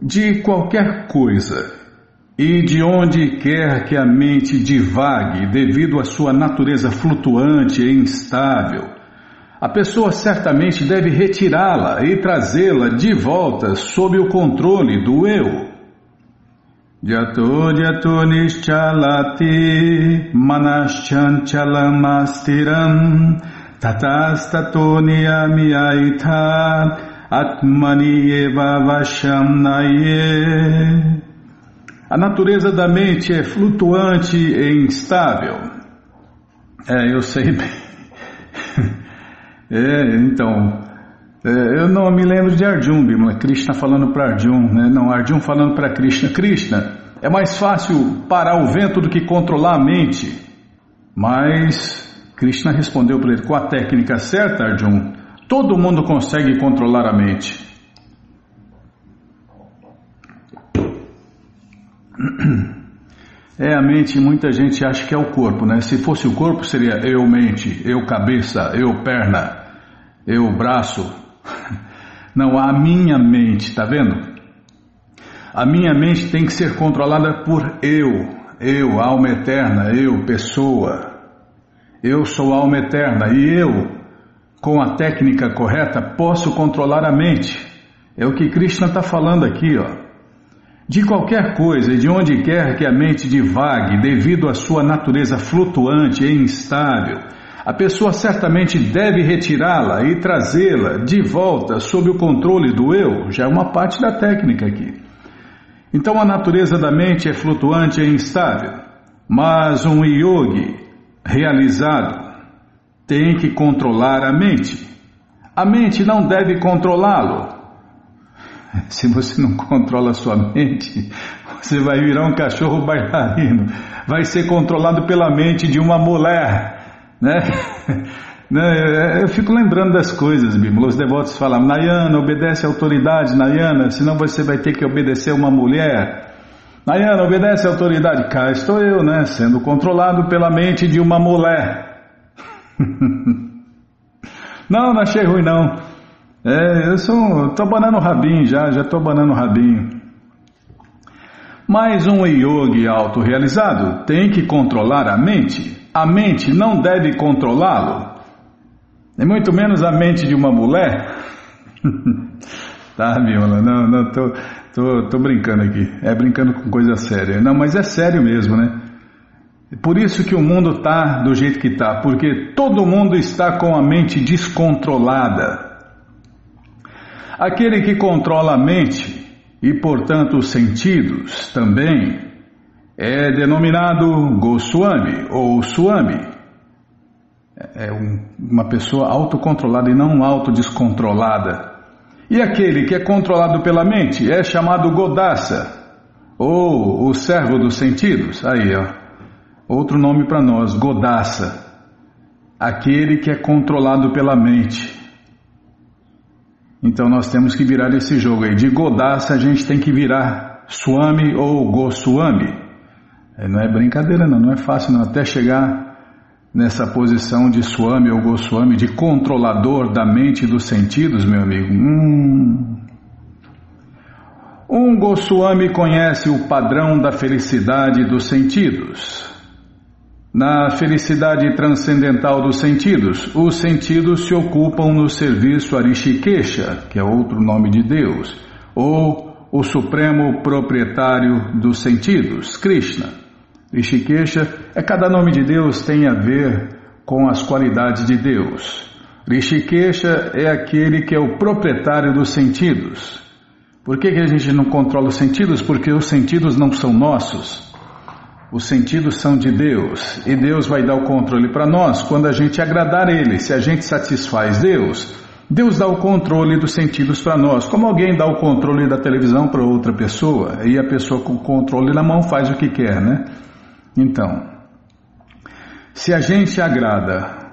De qualquer coisa e de onde quer que a mente divague devido à sua natureza flutuante e instável, a pessoa certamente deve retirá-la e trazê-la de volta sob o controle do eu. Jato jato atmani eva vasham naye a natureza da mente é flutuante e instável. É, eu sei bem. É, então, é, eu não me lembro de Arjun, Bimala. Krishna falando para Arjun, né? Não, Arjun falando para Krishna. Krishna, é mais fácil parar o vento do que controlar a mente. Mas Krishna respondeu para ele: com a técnica certa, Arjun, todo mundo consegue controlar a mente. É a mente, muita gente acha que é o corpo, né? Se fosse o corpo, seria eu mente, eu cabeça, eu perna, eu braço. Não, a minha mente, tá vendo? A minha mente tem que ser controlada por eu, eu, alma eterna, eu, pessoa. Eu sou alma eterna e eu, com a técnica correta, posso controlar a mente. É o que Krishna está falando aqui, ó. De qualquer coisa e de onde quer que a mente divague devido à sua natureza flutuante e instável, a pessoa certamente deve retirá-la e trazê-la de volta sob o controle do eu, já é uma parte da técnica aqui. Então a natureza da mente é flutuante e instável, mas um yogi realizado tem que controlar a mente. A mente não deve controlá-lo, Se você não controla a sua mente, você vai virar um cachorro bailarino. Vai ser controlado pela mente de uma mulher, né? né? Eu fico lembrando das coisas, Bíblia. Os devotos falam, Nayana, obedece à autoridade, Nayana, senão você vai ter que obedecer uma mulher. Nayana, obedece à autoridade. Cá estou eu, né? Sendo controlado pela mente de uma mulher. não, não achei ruim não. É, eu sou. tô banando o rabinho já, já tô banando o rabinho. Mas um yogi autorrealizado tem que controlar a mente. A mente não deve controlá-lo. E muito menos a mente de uma mulher. tá, Miola, não, não, tô, tô, tô brincando aqui. É brincando com coisa séria. Não, mas é sério mesmo, né? Por isso que o mundo tá do jeito que tá, porque todo mundo está com a mente descontrolada. Aquele que controla a mente e, portanto, os sentidos também é denominado Goswami ou Swami. É um, uma pessoa autocontrolada e não autodescontrolada. E aquele que é controlado pela mente é chamado Godassa ou o servo dos sentidos. Aí, ó. Outro nome para nós, Godassa. Aquele que é controlado pela mente. Então nós temos que virar esse jogo aí. De Godassa a gente tem que virar Swami ou Goswami. Não é brincadeira não, não é fácil não. Até chegar nessa posição de Swami ou Goswami, de controlador da mente e dos sentidos, meu amigo. Hum. Um Goswami conhece o padrão da felicidade dos sentidos. Na felicidade transcendental dos sentidos, os sentidos se ocupam no serviço a Rishikesha, que é outro nome de Deus, ou o supremo proprietário dos sentidos, Krishna. Rishikesha é cada nome de Deus tem a ver com as qualidades de Deus. Rishikesha é aquele que é o proprietário dos sentidos. Por que, que a gente não controla os sentidos? Porque os sentidos não são nossos. Os sentidos são de Deus e Deus vai dar o controle para nós quando a gente agradar Ele. Se a gente satisfaz Deus, Deus dá o controle dos sentidos para nós. Como alguém dá o controle da televisão para outra pessoa e a pessoa com o controle na mão faz o que quer, né? Então, se a gente agrada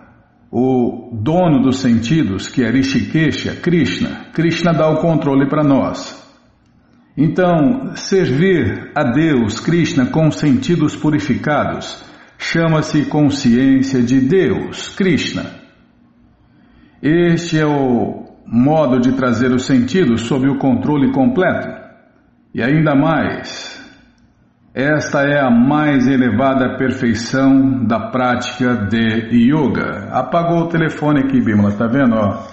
o dono dos sentidos, que é Rishikesha, Krishna, Krishna dá o controle para nós. Então, servir a Deus, Krishna, com sentidos purificados, chama-se consciência de Deus, Krishna. Este é o modo de trazer os sentidos sob o controle completo. E ainda mais, esta é a mais elevada perfeição da prática de yoga. Apagou o telefone aqui, Bimala, tá vendo? Ó.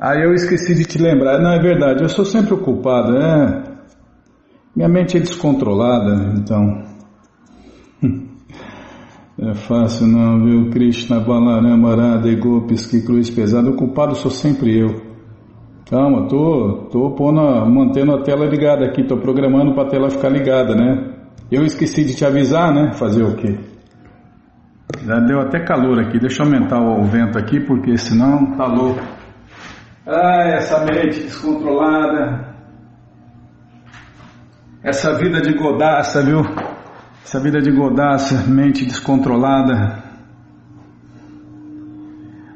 Aí eu esqueci de te lembrar. Não, é verdade, eu sou sempre o culpado, é. Minha mente é descontrolada, então. É fácil não, viu? Krishna, Balarama, Radha e Gopis, que cruz pesada. O culpado sou sempre eu. Calma, tô, tô pondo, mantendo a tela ligada aqui, tô programando para a tela ficar ligada, né? Eu esqueci de te avisar, né? Fazer o quê? Já deu até calor aqui, deixa eu aumentar o vento aqui, porque senão tá louco. Ai, essa mente descontrolada. Essa vida de godaça, viu? Essa vida de godaça, mente descontrolada.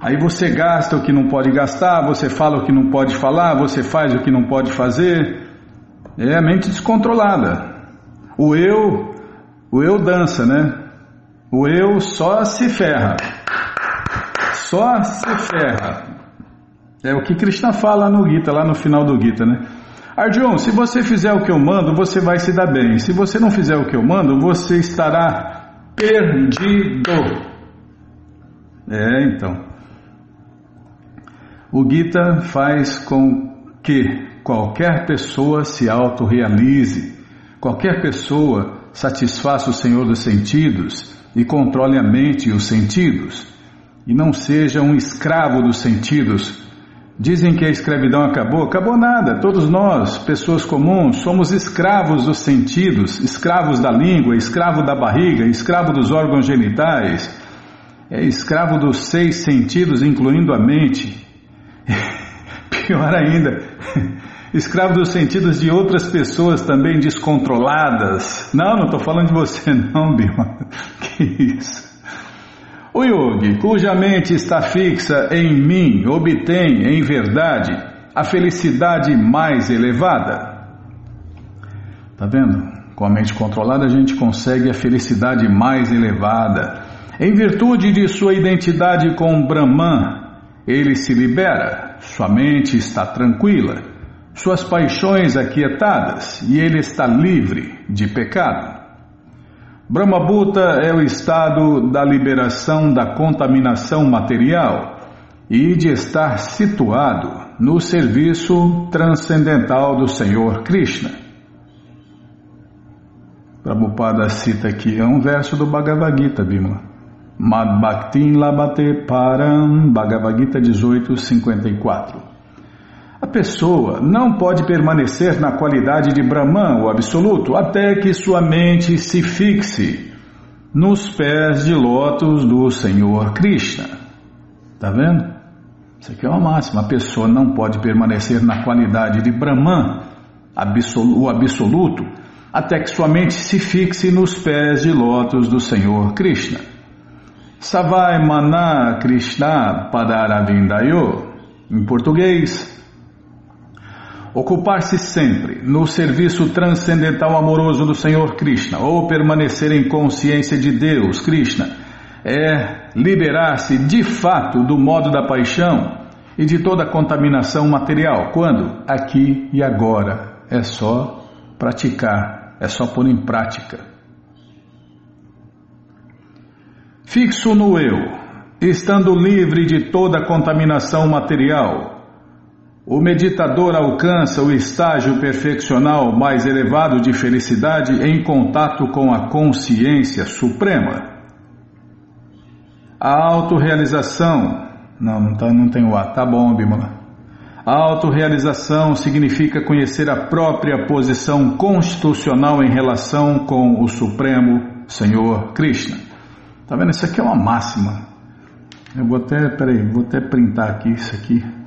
Aí você gasta o que não pode gastar, você fala o que não pode falar, você faz o que não pode fazer. É a mente descontrolada. O eu, o eu dança, né? O eu só se ferra. Só se ferra. É o que Krishna fala no Gita, lá no final do Gita, né? Arjun, se você fizer o que eu mando, você vai se dar bem. Se você não fizer o que eu mando, você estará perdido. É, então. O Gita faz com que qualquer pessoa se autorrealize, qualquer pessoa satisfaça o Senhor dos sentidos e controle a mente e os sentidos, e não seja um escravo dos sentidos Dizem que a escravidão acabou. Acabou nada. Todos nós, pessoas comuns, somos escravos dos sentidos, escravos da língua, escravo da barriga, escravo dos órgãos genitais, é escravo dos seis sentidos, incluindo a mente. Pior ainda, escravo dos sentidos de outras pessoas também descontroladas. Não, não estou falando de você, não, Bima. Que isso? O yogi, cuja mente está fixa em mim, obtém, em verdade, a felicidade mais elevada. Tá vendo? Com a mente controlada a gente consegue a felicidade mais elevada. Em virtude de sua identidade com Brahman, ele se libera, sua mente está tranquila, suas paixões aquietadas e ele está livre de pecado. Brahmabhuta é o estado da liberação da contaminação material e de estar situado no serviço transcendental do Senhor Krishna. Prabhupada cita aqui, é um verso do Bhagavad Gita, Bima. Mad Bhaktin Labate Param, Bhagavad Gita 18, 54. A pessoa não pode permanecer na qualidade de Brahman, o absoluto, até que sua mente se fixe nos pés de lótus do Senhor Krishna. Está vendo? Isso aqui é uma máxima. A pessoa não pode permanecer na qualidade de Brahman, o absoluto, até que sua mente se fixe nos pés de lótus do Senhor Krishna. Savai Mana Krishna Padaravindayo. Em português, Ocupar-se sempre no serviço transcendental amoroso do Senhor Krishna ou permanecer em consciência de Deus, Krishna, é liberar-se de fato do modo da paixão e de toda contaminação material. Quando? Aqui e agora. É só praticar, é só pôr em prática. Fixo no eu, estando livre de toda contaminação material, o meditador alcança o estágio perfeccional mais elevado de felicidade em contato com a consciência suprema. A autorrealização. Não, não, tá, não tem o A, tá bom, Bimala. A autorrealização significa conhecer a própria posição constitucional em relação com o Supremo Senhor Krishna. Tá vendo? Isso aqui é uma máxima. Eu vou até, peraí, vou até printar aqui isso aqui.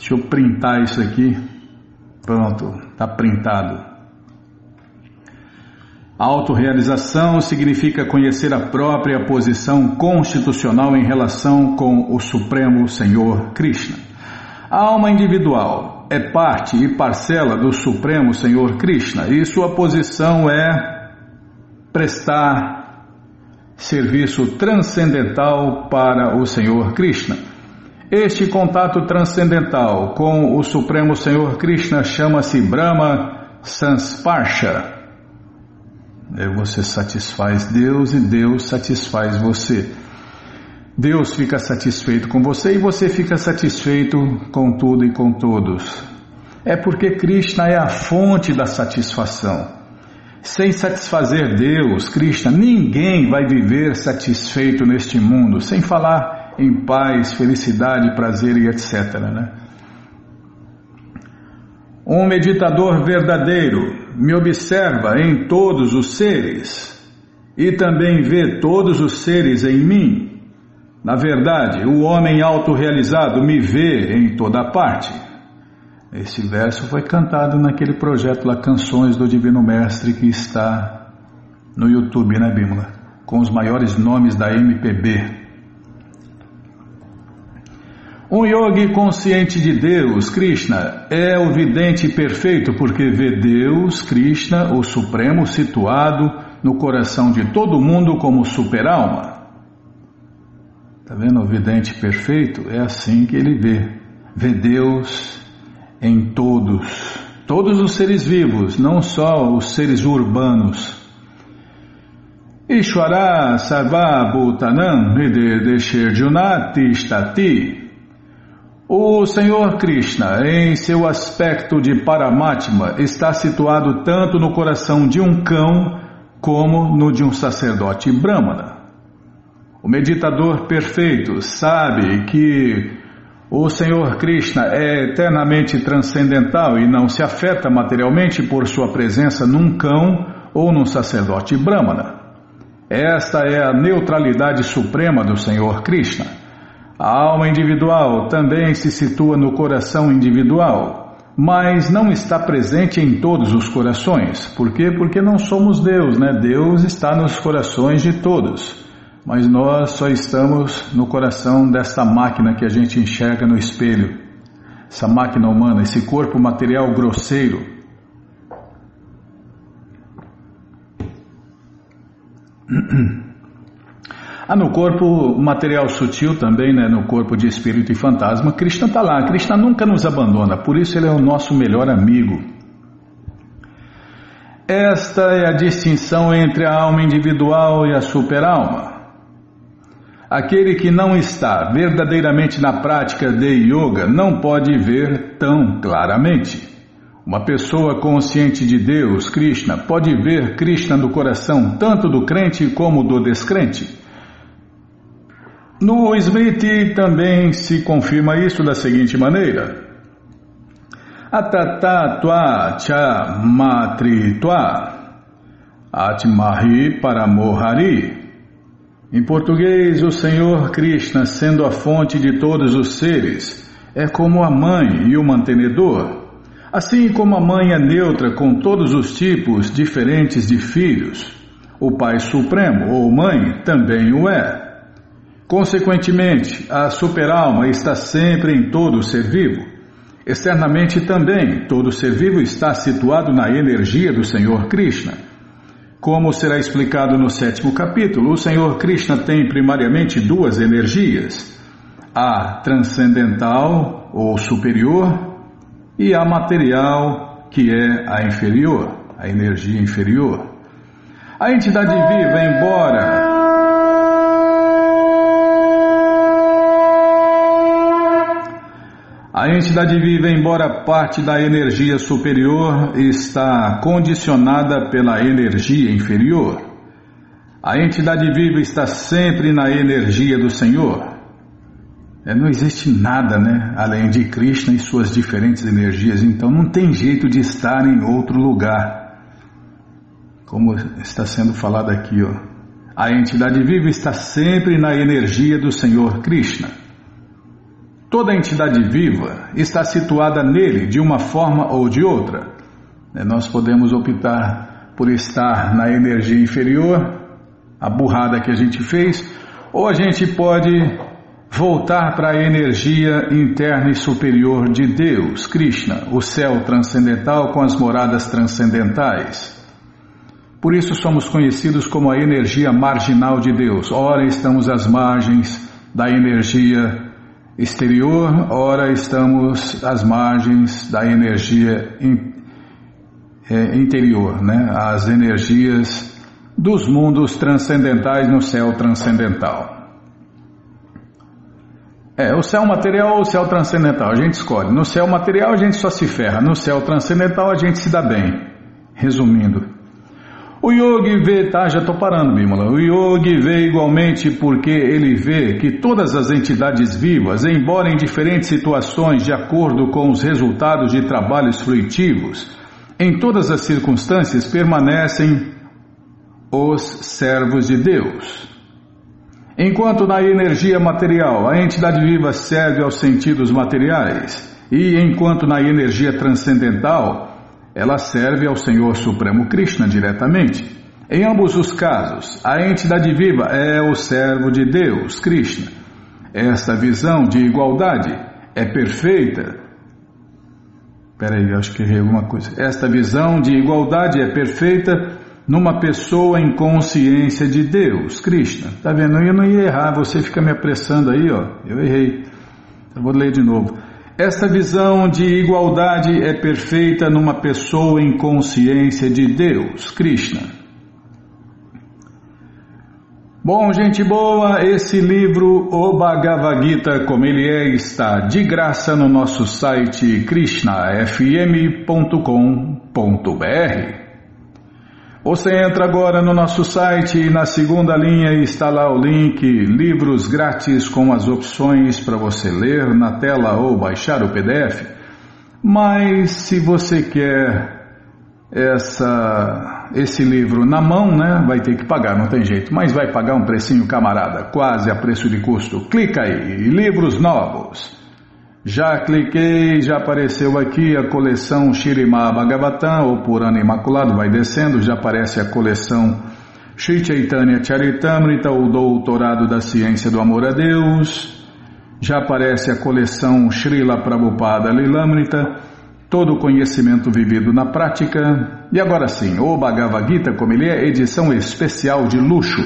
Deixa eu printar isso aqui. Pronto, está printado. Autorealização significa conhecer a própria posição constitucional em relação com o Supremo Senhor Krishna. A alma individual é parte e parcela do Supremo Senhor Krishna e sua posição é prestar serviço transcendental para o Senhor Krishna Este contato transcendental com o Supremo Senhor Krishna chama-se Brahma Sansparsha. Você satisfaz Deus e Deus satisfaz você. Deus fica satisfeito com você e você fica satisfeito com tudo e com todos. É porque Krishna é a fonte da satisfação. Sem satisfazer Deus, Krishna, ninguém vai viver satisfeito neste mundo, sem falar em paz, felicidade, prazer e etc. Né? Um meditador verdadeiro me observa em todos os seres e também vê todos os seres em mim. Na verdade, o homem autorrealizado me vê em toda parte. Esse verso foi cantado naquele projeto lá, Canções do Divino Mestre, que está no YouTube, né, Bímola? Com os maiores nomes da MPB. Um yogi consciente de Deus, Krishna, é o vidente perfeito porque vê Deus, Krishna, o Supremo, situado no coração de todo mundo como super-alma. Está vendo? O vidente perfeito é assim que ele vê. Vê Deus em todos, todos os seres vivos, não só os seres urbanos. Ishwara Sarva Bhutanam O Senhor Krishna, em seu aspecto de Paramatma, está situado tanto no coração de um cão como no de um sacerdote brahmana. O meditador perfeito sabe que o Senhor Krishna é eternamente transcendental e não se afeta materialmente por sua presença num cão ou num sacerdote brahmana. Esta é a neutralidade suprema do Senhor Krishna. A alma individual também se situa no coração individual, mas não está presente em todos os corações. Por quê? Porque não somos Deus, né? Deus está nos corações de todos mas nós só estamos no coração dessa máquina que a gente enxerga no espelho, essa máquina humana, esse corpo material grosseiro. Ah, no corpo material sutil também, né, no corpo de espírito e fantasma, Krishna está lá. Krishna nunca nos abandona, por isso ele é o nosso melhor amigo. Esta é a distinção entre a alma individual e a superalma. Aquele que não está verdadeiramente na prática de yoga não pode ver tão claramente. Uma pessoa consciente de Deus, Krishna, pode ver Krishna no coração tanto do crente como do descrente. No Smriti também se confirma isso da seguinte maneira: Atatatva cha matritva atmahi paramohari em português, o Senhor Krishna, sendo a fonte de todos os seres, é como a mãe e o mantenedor. Assim como a mãe é neutra com todos os tipos diferentes de filhos, o Pai Supremo ou Mãe também o é. Consequentemente, a superalma está sempre em todo ser vivo. Externamente também, todo ser vivo está situado na energia do Senhor Krishna. Como será explicado no sétimo capítulo, o Senhor Krishna tem primariamente duas energias: a transcendental ou superior e a material, que é a inferior, a energia inferior. A entidade viva, embora A entidade viva, embora parte da energia superior, está condicionada pela energia inferior. A entidade viva está sempre na energia do Senhor. É, não existe nada, né, além de Krishna e suas diferentes energias, então não tem jeito de estar em outro lugar. Como está sendo falado aqui, ó. A entidade viva está sempre na energia do Senhor Krishna. Toda entidade viva está situada nele de uma forma ou de outra. É, nós podemos optar por estar na energia inferior, a burrada que a gente fez, ou a gente pode voltar para a energia interna e superior de Deus, Krishna, o céu transcendental com as moradas transcendentais. Por isso somos conhecidos como a energia marginal de Deus. Ora, estamos às margens da energia exterior, ora estamos às margens da energia in, é, interior, né? as energias dos mundos transcendentais no céu transcendental. É, o céu material ou o céu transcendental, a gente escolhe. No céu material a gente só se ferra, no céu transcendental a gente se dá bem. Resumindo. O yogi vê, tá, já estou parando, Bimala. O yogi vê igualmente porque ele vê que todas as entidades vivas, embora em diferentes situações de acordo com os resultados de trabalhos fruitivos, em todas as circunstâncias permanecem os servos de Deus. Enquanto na energia material a entidade viva serve aos sentidos materiais, e enquanto na energia transcendental ela serve ao Senhor Supremo Krishna diretamente. Em ambos os casos, a entidade viva é o servo de Deus, Krishna. Esta visão de igualdade é perfeita. Peraí, acho que errei alguma coisa. Esta visão de igualdade é perfeita numa pessoa em consciência de Deus, Krishna. Tá vendo? Eu não ia errar, você fica me apressando aí, ó. Eu errei. Eu vou ler de novo. Esta visão de igualdade é perfeita numa pessoa em consciência de Deus, Krishna. Bom, gente boa, esse livro, O Bhagavad Gita, como ele é, está de graça no nosso site krishnafm.com.br. Você entra agora no nosso site e na segunda linha está lá o link Livros Grátis com as opções para você ler na tela ou baixar o PDF. Mas se você quer essa, esse livro na mão, né, vai ter que pagar, não tem jeito. Mas vai pagar um precinho camarada, quase a preço de custo. Clica aí, livros novos. Já cliquei, já apareceu aqui a coleção Shirima Bhagavatam, ou Purana Imaculado, vai descendo, já aparece a coleção Shri Chaitanya Charitamrita, o Doutorado da Ciência do Amor a Deus, já aparece a coleção Srila Prabhupada Lilamrita, todo o conhecimento vivido na prática, e agora sim, o Bhagavad Gita, como ele é, edição especial de luxo.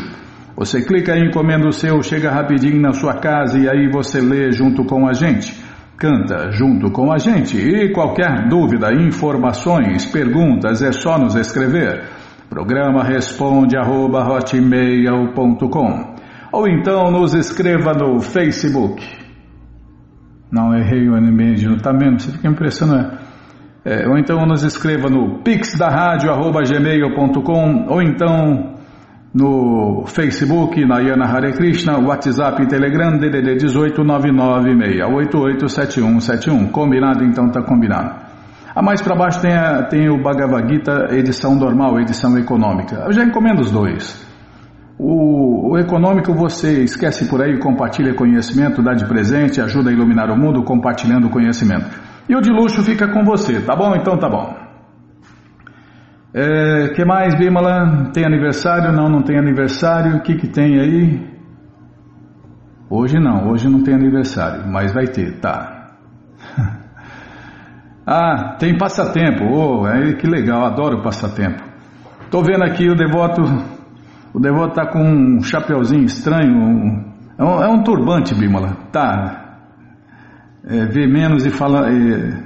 Você clica em encomenda o seu, chega rapidinho na sua casa e aí você lê junto com a gente. Canta junto com a gente e qualquer dúvida, informações, perguntas é só nos escrever. Programa responde arroba, ou então nos escreva no Facebook. Não errei o e-mail, tá mesmo? Você fica impressionado. É, ou então nos escreva no pixdarradio.gmail.com ou então no Facebook, Nayana Hare Krishna, WhatsApp e Telegram, DDD 18 996887171. Combinado? Então tá combinado. A mais para baixo tem, a, tem o Bhagavad Gita, edição normal, edição econômica. Eu já encomendo os dois. O, o econômico você esquece por aí, compartilha conhecimento, dá de presente, ajuda a iluminar o mundo compartilhando conhecimento. E o de luxo fica com você, tá bom? Então tá bom. É, que mais, Bimala? Tem aniversário? Não, não tem aniversário. O que, que tem aí? Hoje não, hoje não tem aniversário, mas vai ter, tá. ah, tem passatempo. Oh, é, que legal, adoro passatempo. Tô vendo aqui o devoto, o devoto tá com um chapeuzinho estranho, um, é, um, é um turbante, Bimala. Tá. É, vê menos e fala. É,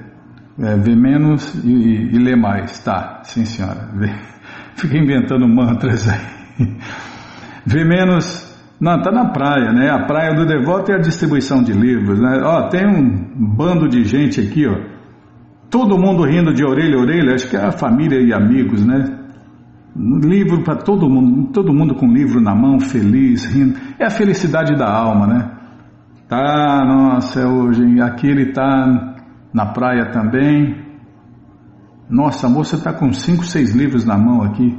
é, ver menos e, e, ler mais. Tá, sim senhora. Vê. Fica inventando mantras aí. Ver menos. Não, tá na praia, né? A praia do devoto é a distribuição de livros, né? Ó, tem um bando de gente aqui, ó. Todo mundo rindo de orelha a orelha, acho que é a família e amigos, né? Livro para todo mundo, todo mundo com livro na mão, feliz, rindo. É a felicidade da alma, né? Tá, nossa, hoje aqui ele tá na praia também. Nossa, a moça está com cinco, seis livros na mão aqui.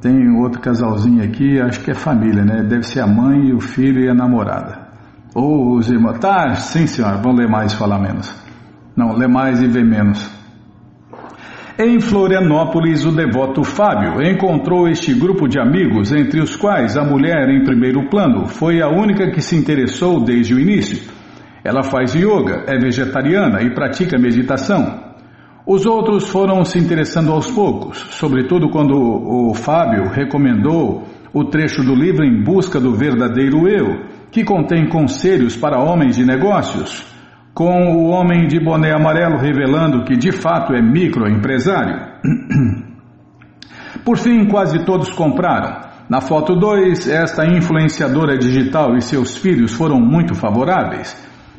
Tem outro casalzinho aqui, acho que é família, né? Deve ser a mãe, o filho e a namorada. Ou os irmãos. Tá, sim senhora, vão ler mais e falar menos. Não, ler mais e ver menos. Em Florianópolis, o devoto Fábio encontrou este grupo de amigos, entre os quais a mulher em primeiro plano foi a única que se interessou desde o início. Ela faz yoga, é vegetariana e pratica meditação. Os outros foram se interessando aos poucos, sobretudo quando o Fábio recomendou o trecho do livro Em Busca do Verdadeiro Eu, que contém conselhos para homens de negócios, com o homem de boné amarelo revelando que de fato é microempresário. Por fim, quase todos compraram. Na foto 2, esta influenciadora digital e seus filhos foram muito favoráveis.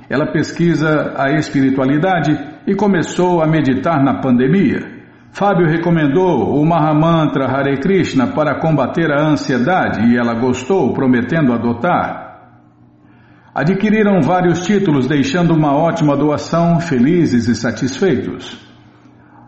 Ela pesquisa a espiritualidade e começou a meditar na pandemia. Fábio recomendou o Mahamantra Hare Krishna para combater a ansiedade e ela gostou, prometendo adotar. Adquiriram vários títulos, deixando uma ótima doação, felizes e satisfeitos.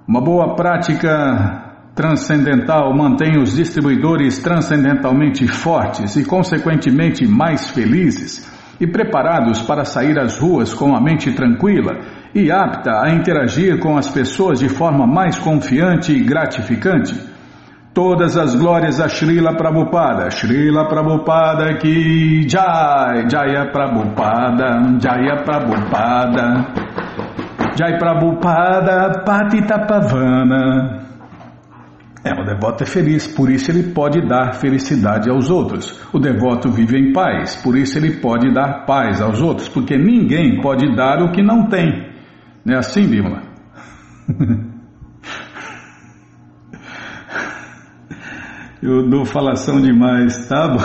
Uma boa prática transcendental mantém os distribuidores transcendentalmente fortes e, consequentemente, mais felizes e preparados para sair às ruas com a mente tranquila e apta a interagir com as pessoas de forma mais confiante e gratificante. Todas as glórias a Srila Prabhupada, Srila Prabhupada que Jai, Jaya Prabhupada, Jaya Prabhupada, Jai Prabhupada, Patita Pavana. É, o devoto é feliz, por isso ele pode dar felicidade aos outros. O devoto vive em paz, por isso ele pode dar paz aos outros, porque ninguém pode dar o que não tem. Não é assim, Bímola? Eu dou falação demais, tá bom?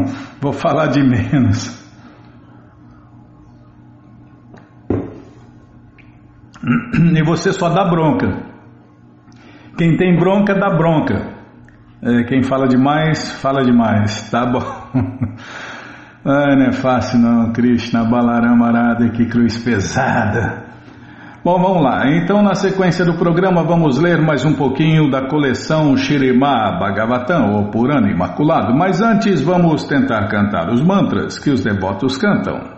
Vou falar de menos. E você só dá bronca. Quem tem bronca, dá bronca. É, quem fala demais, fala demais. Tá bom. Ai, não é fácil não, Krishna, Balarama Arada, que cruz pesada. Bom, vamos lá. Então, na sequência do programa, vamos ler mais um pouquinho da coleção Shirima Bhagavatam, ou Purana Imaculado. Mas antes, vamos tentar cantar os mantras que os devotos cantam.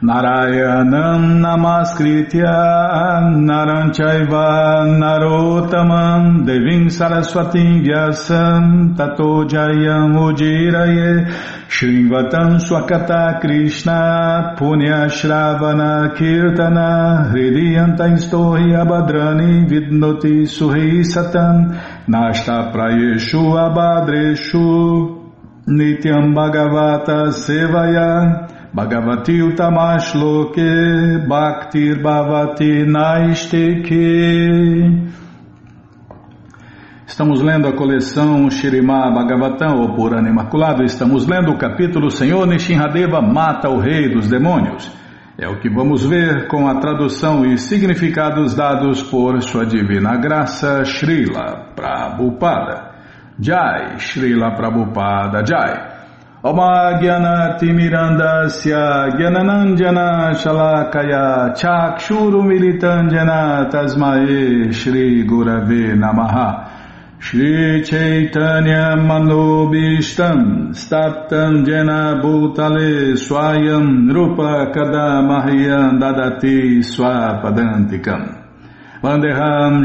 Narayanam Namaskritya Naranchaiva Narotamam Devim Saraswatim Vyasam Tato Ujiraye Shrivatam Swakata Krishna Punya Shravana Kirtana Hridiyanta Stohi Abhadrani Vidnoti Suhi Satam Nashta Prayeshu Abhadreshu Nityam Bhagavata Sevaya Bhagavati Utamashloke Bhaktir Bhavati Naisteke. Estamos lendo a coleção Shirimá Bhagavatam, ou Purana Imaculado. Estamos lendo o capítulo Senhor Nishinradeva mata o rei dos demônios. É o que vamos ver com a tradução e significados dados por Sua Divina Graça Srila Prabhupada. Jai, Srila Prabhupada Jai. Omagyanatimirandasya Gyananandjana Shalakaya Chakshuru Militandjana Tasmae Shri Gurave Namaha. Shri Chaitanya Manobishtam Staptam Jena Bhutale Swayam Rupa Kadamahyam Dadati Swapadantikam. Vandeham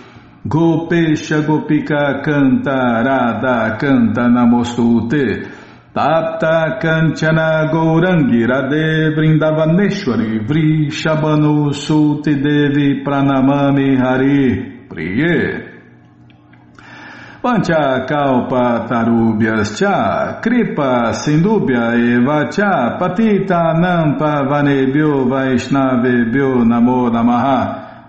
Gopesha Gopika Canta Radha Canta Namostute. Tapta Kanchana Gourangi Radhe Vrindavaneshwari Vri Shabanu Suti Devi Pranamami Hari Priye. Pancha Kalpa Tarubhyas Cha Kripa Sindubhya Eva Cha Patita Nampa Vanebhyo Vaishnavebhyo Namo Namaha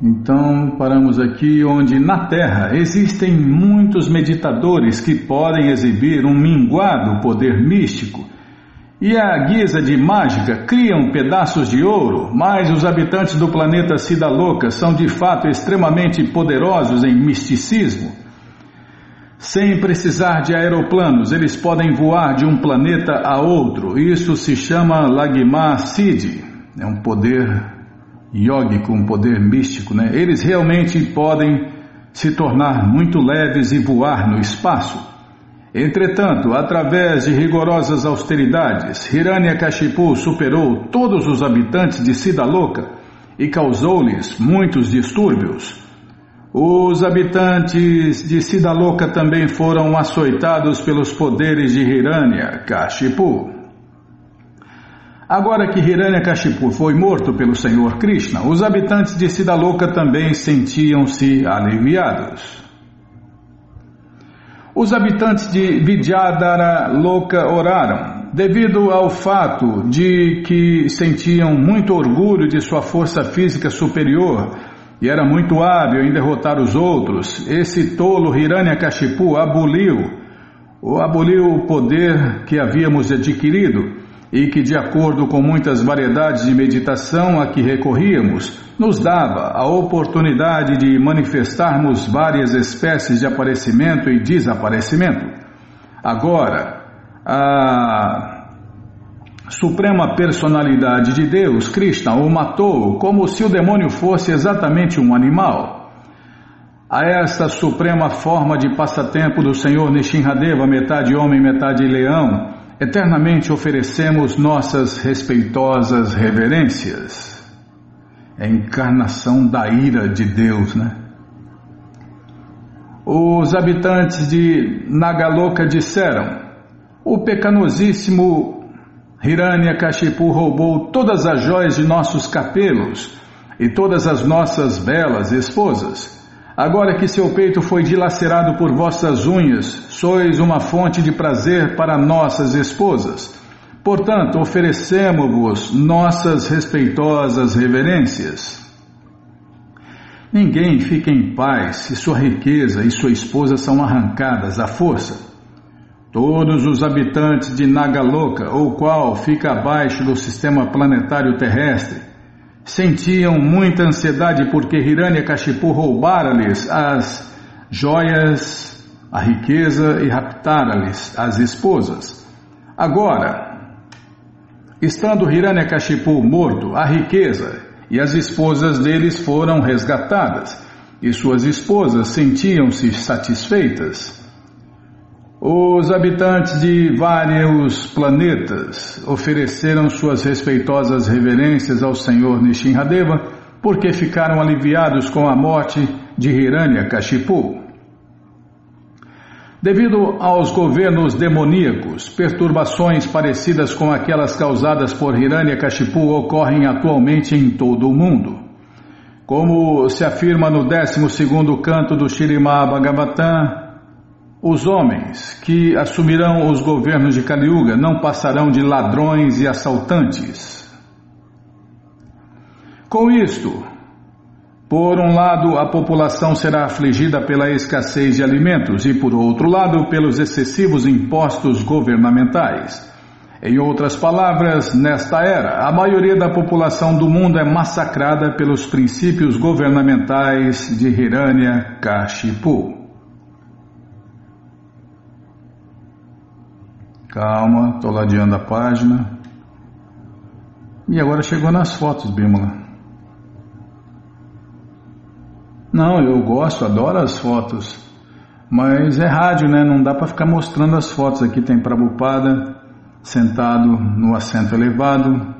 Então paramos aqui onde na Terra existem muitos meditadores que podem exibir um minguado poder místico E a guisa de mágica criam pedaços de ouro, mas os habitantes do planeta Sidaloka são de fato extremamente poderosos em misticismo. Sem precisar de aeroplanos, eles podem voar de um planeta a outro. Isso se chama Lagma Siddhi. É um poder yógico, um poder místico, né? Eles realmente podem se tornar muito leves e voar no espaço. Entretanto, através de rigorosas austeridades, Hiranyakashipu superou todos os habitantes de Sidaloka e causou-lhes muitos distúrbios. Os habitantes de Sidaloka também foram açoitados pelos poderes de Hiranyakashipu. Agora que Hiranyakashipu foi morto pelo Senhor Krishna, os habitantes de Sidaloka também sentiam-se aliviados. Os habitantes de Vidyadhara Loka oraram, devido ao fato de que sentiam muito orgulho de sua força física superior e era muito hábil em derrotar os outros. Esse tolo Hiranyakashipu aboliu, aboliu o poder que havíamos adquirido e que, de acordo com muitas variedades de meditação a que recorríamos, nos dava a oportunidade de manifestarmos várias espécies de aparecimento e desaparecimento. Agora, a Suprema Personalidade de Deus, Krishna, o matou como se o demônio fosse exatamente um animal. A esta suprema forma de passatempo do Senhor Nishinradeva, metade homem, metade leão, eternamente oferecemos nossas respeitosas reverências. É a encarnação da ira de Deus, né? Os habitantes de Nagaloka disseram: O pecanosíssimo Hiranyakashipu roubou todas as joias de nossos capelos e todas as nossas belas esposas. Agora que seu peito foi dilacerado por vossas unhas, sois uma fonte de prazer para nossas esposas. Portanto, oferecemos-vos nossas respeitosas reverências. Ninguém fica em paz se sua riqueza e sua esposa são arrancadas à força. Todos os habitantes de Nagaloka, ou qual fica abaixo do sistema planetário terrestre, sentiam muita ansiedade porque Hiranyakashipu roubara-lhes as joias, a riqueza e raptara-lhes as esposas. Agora, estando Hiranyakashipu morto, a riqueza e as esposas deles foram resgatadas, e suas esposas sentiam-se satisfeitas. Os habitantes de vários planetas ofereceram suas respeitosas reverências ao Senhor Nishinradeva porque ficaram aliviados com a morte de Hiranyakashipu. Devido aos governos demoníacos, perturbações parecidas com aquelas causadas por Hiranyakashipu ocorrem atualmente em todo o mundo. Como se afirma no 12 canto do Shirimá Bhagavatam, os homens que assumirão os governos de Kaliuga não passarão de ladrões e assaltantes. Com isto, por um lado, a população será afligida pela escassez de alimentos e, por outro lado, pelos excessivos impostos governamentais. Em outras palavras, nesta era, a maioria da população do mundo é massacrada pelos princípios governamentais de Hiranya Kashipu. Calma, estou ladeando a página. E agora chegou nas fotos, Bímola. Não, eu gosto, adoro as fotos. Mas é rádio, né? Não dá para ficar mostrando as fotos. Aqui tem Prabhupada sentado no assento elevado.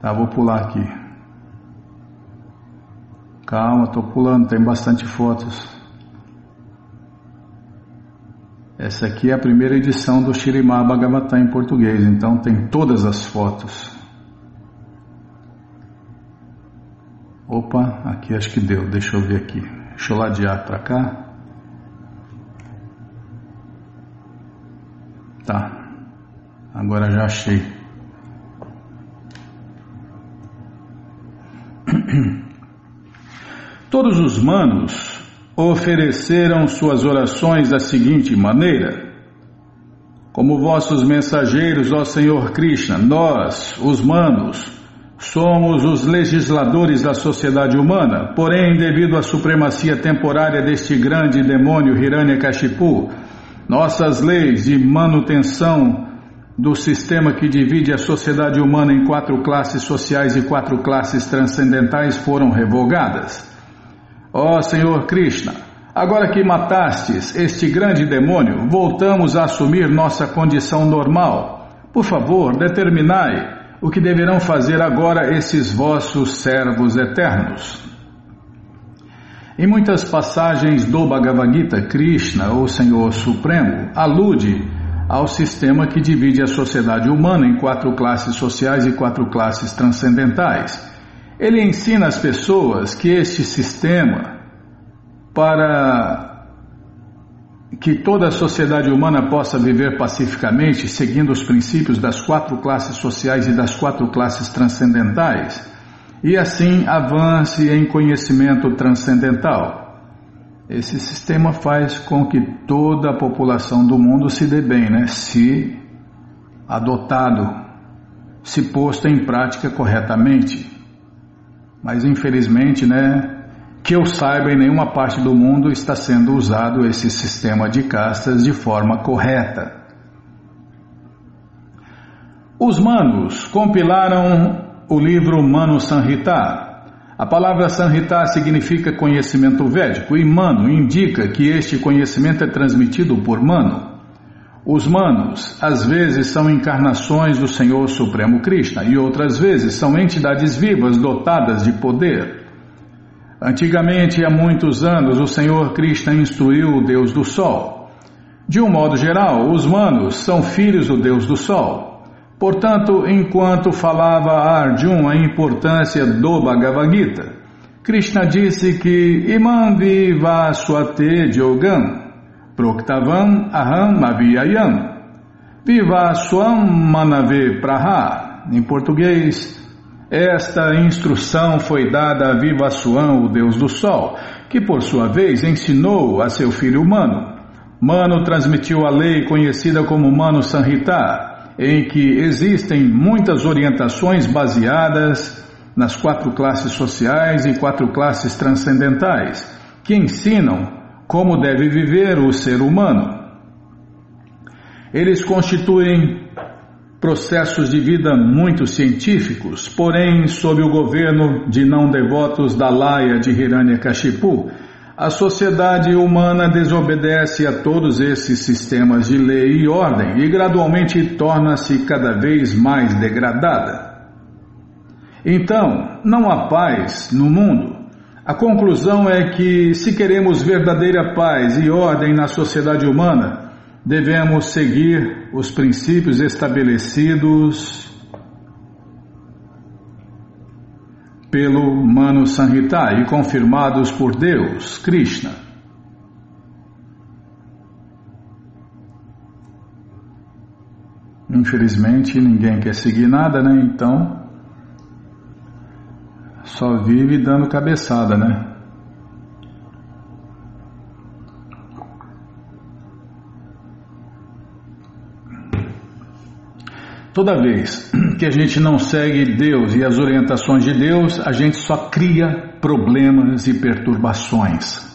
Tá, vou pular aqui. Calma, estou pulando, tem bastante fotos. Essa aqui é a primeira edição do Shirimá Bhagavatam em português, então tem todas as fotos. Opa, aqui acho que deu, deixa eu ver aqui. Deixa eu ladear para cá. Tá, agora já achei. Todos os manos ofereceram suas orações da seguinte maneira: Como vossos mensageiros, ó Senhor Krishna, nós, os manos, somos os legisladores da sociedade humana, porém, devido à supremacia temporária deste grande demônio Hiranyakashipu, nossas leis de manutenção do sistema que divide a sociedade humana em quatro classes sociais e quatro classes transcendentais foram revogadas. Ó Senhor Krishna, agora que matastes este grande demônio, voltamos a assumir nossa condição normal. Por favor, determinai o que deverão fazer agora esses vossos servos eternos. Em muitas passagens do Bhagavad Gita, Krishna, o Senhor Supremo, alude ao sistema que divide a sociedade humana em quatro classes sociais e quatro classes transcendentais. Ele ensina às pessoas que este sistema, para que toda a sociedade humana possa viver pacificamente, seguindo os princípios das quatro classes sociais e das quatro classes transcendentais, e assim avance em conhecimento transcendental. Esse sistema faz com que toda a população do mundo se dê bem, né? Se adotado, se posto em prática corretamente. Mas infelizmente, né, que eu saiba, em nenhuma parte do mundo está sendo usado esse sistema de castas de forma correta. Os manos compilaram o livro Mano Sanhita, a palavra Sanhita significa conhecimento védico e Mano indica que este conhecimento é transmitido por Mano. Os Manos às vezes são encarnações do Senhor Supremo Krishna e outras vezes são entidades vivas dotadas de poder. Antigamente, há muitos anos, o Senhor Krishna instruiu o Deus do Sol. De um modo geral, os Manos são filhos do Deus do Sol. Portanto, enquanto falava a Arjun a importância do Bhagavad Gita, Krishna disse que Imam Vivaswate Jogam Proktavam Aham Avyayam Vivaswam Manave Praha Em português, esta instrução foi dada a Vivaswan, o Deus do Sol, que por sua vez ensinou a seu filho Mano. Mano transmitiu a lei conhecida como Mano Sanhita, em que existem muitas orientações baseadas nas quatro classes sociais e quatro classes transcendentais, que ensinam como deve viver o ser humano. Eles constituem processos de vida muito científicos, porém, sob o governo de não devotos da laia de Hiranyakashipu, a sociedade humana desobedece a todos esses sistemas de lei e ordem e gradualmente torna-se cada vez mais degradada. Então, não há paz no mundo. A conclusão é que, se queremos verdadeira paz e ordem na sociedade humana, devemos seguir os princípios estabelecidos pelo Manu Sanhita e confirmados por Deus, Krishna. Infelizmente ninguém quer seguir nada, né? Então só vive dando cabeçada, né? Toda vez que a gente não segue Deus e as orientações de Deus, a gente só cria problemas e perturbações.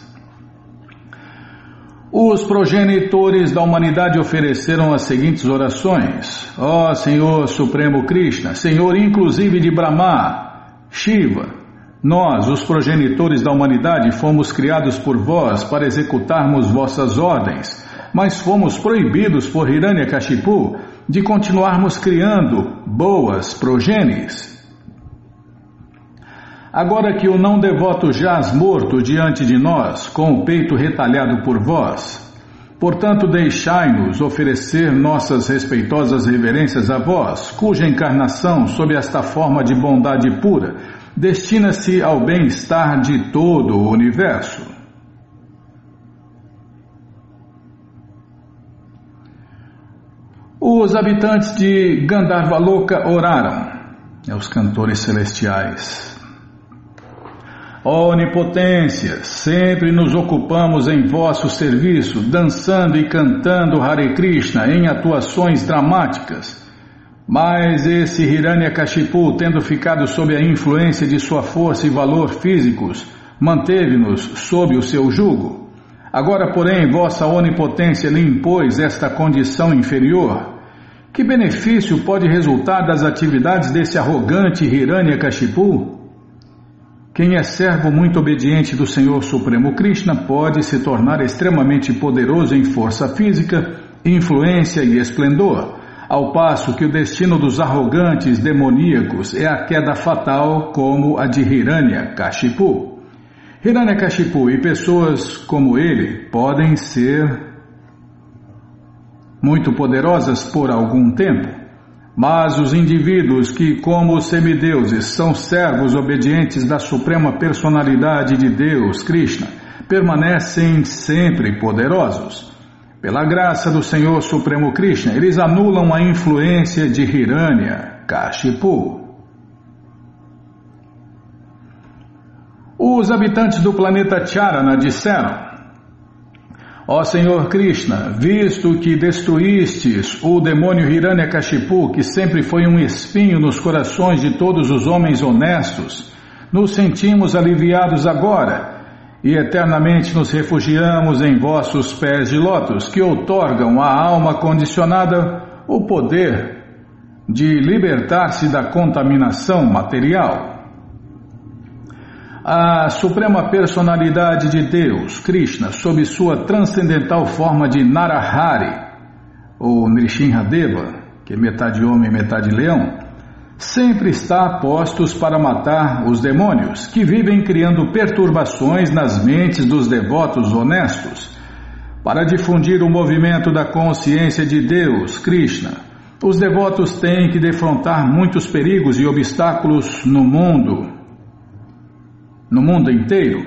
Os progenitores da humanidade ofereceram as seguintes orações: Ó oh, Senhor Supremo Krishna, Senhor inclusive de Brahma, Shiva, nós, os progenitores da humanidade, fomos criados por vós para executarmos vossas ordens, mas fomos proibidos por Hiranyakashipu de continuarmos criando boas progenes. Agora que o não devoto jaz morto diante de nós, com o peito retalhado por vós, portanto deixai-nos oferecer nossas respeitosas reverências a vós, cuja encarnação, sob esta forma de bondade pura, destina-se ao bem-estar de todo o universo. Os habitantes de Gandharvaloka oraram, é os cantores celestiais. Ó Onipotência, sempre nos ocupamos em vosso serviço, dançando e cantando Hare Krishna em atuações dramáticas. Mas esse Hiranyakashipu, tendo ficado sob a influência de sua força e valor físicos, manteve-nos sob o seu jugo. Agora, porém, vossa onipotência lhe impôs esta condição inferior. Que benefício pode resultar das atividades desse arrogante Hiranyakashipu? Quem é servo muito obediente do Senhor Supremo Krishna pode se tornar extremamente poderoso em força física, influência e esplendor, ao passo que o destino dos arrogantes demoníacos é a queda fatal como a de Hiranya-kashipu. Hiranya-kashipu e pessoas como ele podem ser muito poderosas por algum tempo, mas os indivíduos que, como os semideuses, são servos obedientes da Suprema Personalidade de Deus, Krishna, permanecem sempre poderosos. Pela graça do Senhor Supremo Krishna, eles anulam a influência de Hiranya, Kashipu. Os habitantes do planeta Charana disseram: Ó Senhor Krishna, visto que destruístes o demônio Hiranyakashipu, que sempre foi um espinho nos corações de todos os homens honestos, nos sentimos aliviados agora e eternamente nos refugiamos em vossos pés de lótus, que outorgam à alma condicionada o poder de libertar-se da contaminação material. A Suprema Personalidade de Deus, Krishna, sob sua transcendental forma de Narahari, ou Nrishinhadeva, que é metade homem e metade leão, sempre está a postos para matar os demônios que vivem criando perturbações nas mentes dos devotos honestos. Para difundir o movimento da consciência de Deus, Krishna, os devotos têm que defrontar muitos perigos e obstáculos no mundo no mundo inteiro.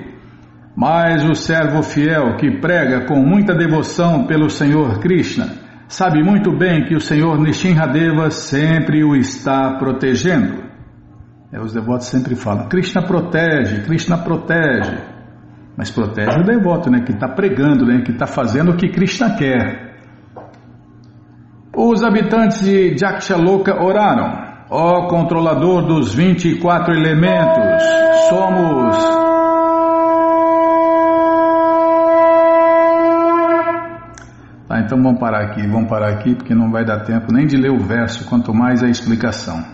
Mas o servo fiel que prega com muita devoção pelo Senhor Krishna sabe muito bem que o Senhor Nishinradeva sempre o está protegendo. É, os devotos sempre falam: Krishna protege, Krishna protege. Mas protege o devoto, né, que está pregando, né, que está fazendo o que Krishna quer. Os habitantes de Jakshaloka oraram. Ó controlador dos 24 elementos, somos. Tá, então vamos parar aqui, vamos parar aqui porque não vai dar tempo nem de ler o verso, quanto mais a explicação.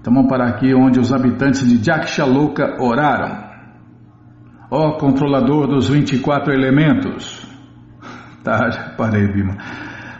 Então vamos parar aqui onde os habitantes de Jakshaloka oraram. Ó controlador dos 24 elementos. Tá, já parei, Bima.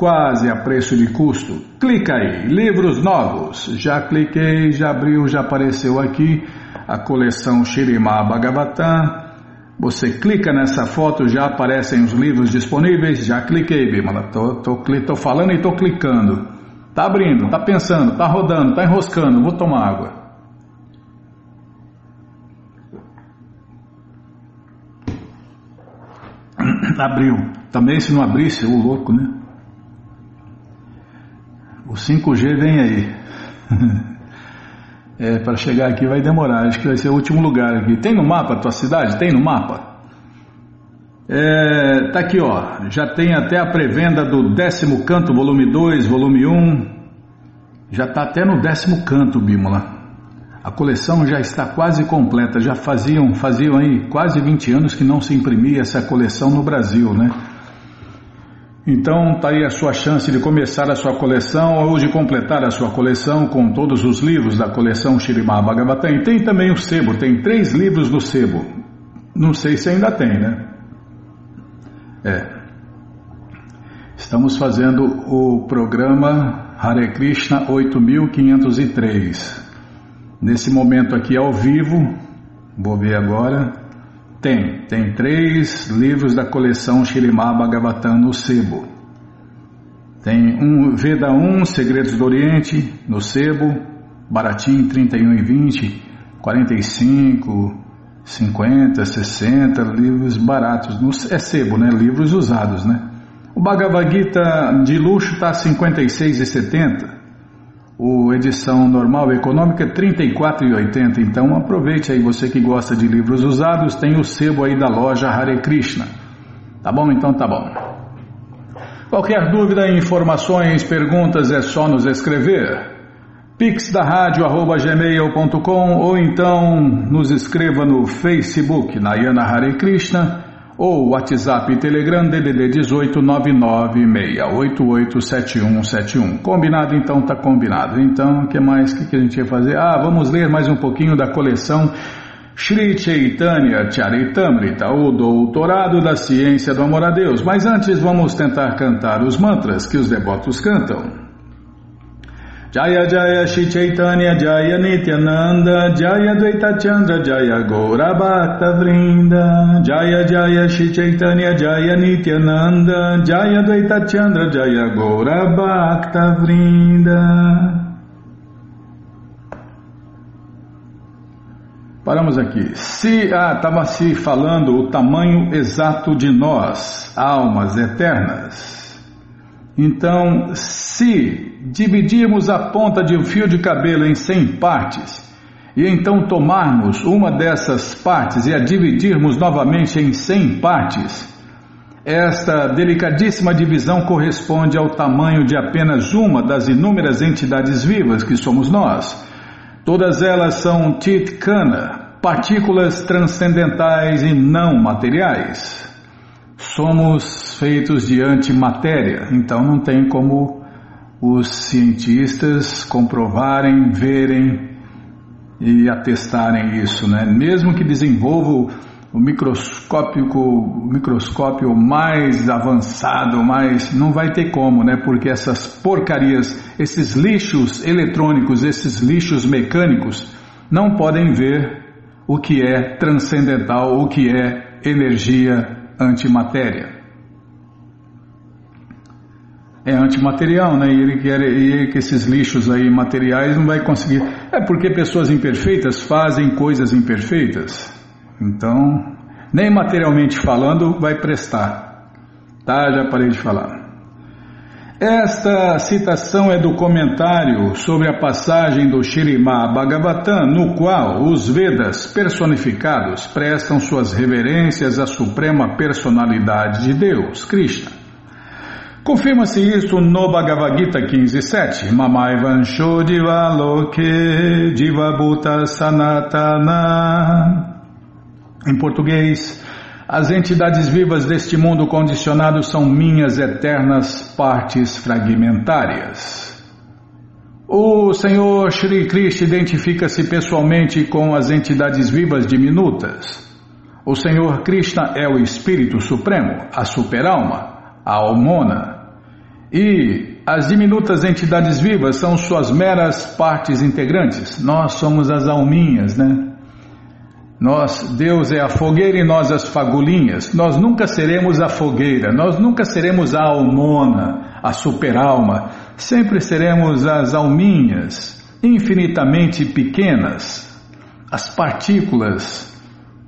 quase a preço de custo. Clica aí, livros novos. Já cliquei, já abriu, já apareceu aqui a coleção Shirimá Bhagavatam. Você clica nessa foto, já aparecem os livros disponíveis. Já cliquei, Bimala. Tô, tô, tô falando e tô clicando. Tá abrindo, tá pensando, tá rodando, tá enroscando. Vou tomar água. Abriu. Também se não abrisse, o louco, né? O 5G vem aí. é, para chegar aqui vai demorar, acho que vai ser o último lugar aqui. Tem no mapa a tua cidade? Tem no mapa? É, tá aqui, ó. Já tem até a pré-venda do décimo canto, volume 2, volume 1. Um. Já está até no décimo canto, Bímola. A coleção já está quase completa. Já faziam, faziam aí quase 20 anos que não se imprimia essa coleção no Brasil, né? Então está aí a sua chance de começar a sua coleção ou de completar a sua coleção com todos os livros da coleção Shirimá Bhagavatam. Tem também o sebo, tem três livros do sebo. Não sei se ainda tem, né? É. Estamos fazendo o programa Hare Krishna 8503. Nesse momento aqui ao vivo, vou ver agora. Tem, tem três livros da coleção Shirimá Bhagavatam no sebo. Tem um Veda 1, Segredos do Oriente, no sebo, baratinho, 31 e 20, 45, 50, 60, livros baratos. No, é sebo, né? Livros usados, né? O Bhagavad Gita de luxo está 56,70. O edição normal econômica 34,80. Então aproveite aí você que gosta de livros usados, tem o sebo aí da loja Hare Krishna. Tá bom? Então tá bom. Qualquer dúvida, informações, perguntas é só nos escrever. Pix da rádio arroba gmail.com ou então nos escreva no Facebook Nayana Hare Krishna ou WhatsApp e Telegram DDD 18 996887171. Combinado então, tá combinado. Então, o que mais que, que a gente ia fazer? Ah, vamos ler mais um pouquinho da coleção Sri Chaitanya Charitamrita, o doutorado da ciência do amor a Deus. Mas antes vamos tentar cantar os mantras que os devotos cantam. Jaya Jaya Shri Chaitanya Jaya Nityananda Jaya Dvaita Chandra Jaya Gaura Bhakta Vrinda Jaya Jaya Shri Chaitanya Jaya Nityananda Jaya Dvaita Chandra Jaya Gaura Bhakta Vrinda Paramos aqui. Se ah, estava se falando o tamanho exato de nós, almas eternas. Então, se dividirmos a ponta de um fio de cabelo em 100 partes, e então tomarmos uma dessas partes e a dividirmos novamente em 100 partes, esta delicadíssima divisão corresponde ao tamanho de apenas uma das inúmeras entidades vivas que somos nós. Todas elas são Titkana, partículas transcendentais e não materiais somos feitos de antimatéria, então não tem como os cientistas comprovarem, verem e atestarem isso, né? Mesmo que desenvolvam o microscópio, o microscópio mais avançado, mais não vai ter como, né? Porque essas porcarias, esses lixos eletrônicos, esses lixos mecânicos não podem ver o que é transcendental, o que é energia antimatéria. É antimaterial, né? E ele quer e que esses lixos aí materiais não vai conseguir. É porque pessoas imperfeitas fazem coisas imperfeitas. Então, nem materialmente falando vai prestar. Tá? Já parei de falar. Esta citação é do comentário sobre a passagem do Shirimá Bhagavatam, no qual os Vedas personificados prestam suas reverências à suprema personalidade de Deus, Krishna. Confirma-se isso no Bhagavad Gita 15.7 Mamai Vansho Divaloke Divabhuta Sanatana Em português, as entidades vivas deste mundo condicionado são minhas eternas partes fragmentárias. O Senhor Shri Krishna identifica-se pessoalmente com as entidades vivas diminutas. O Senhor Krishna é o Espírito Supremo, a Superalma, a Almona. E as diminutas entidades vivas são suas meras partes integrantes. Nós somos as alminhas, né? Nós, Deus é a fogueira e nós as fagulhinhas. Nós nunca seremos a fogueira, nós nunca seremos a almona, a superalma. Sempre seremos as alminhas, infinitamente pequenas, as partículas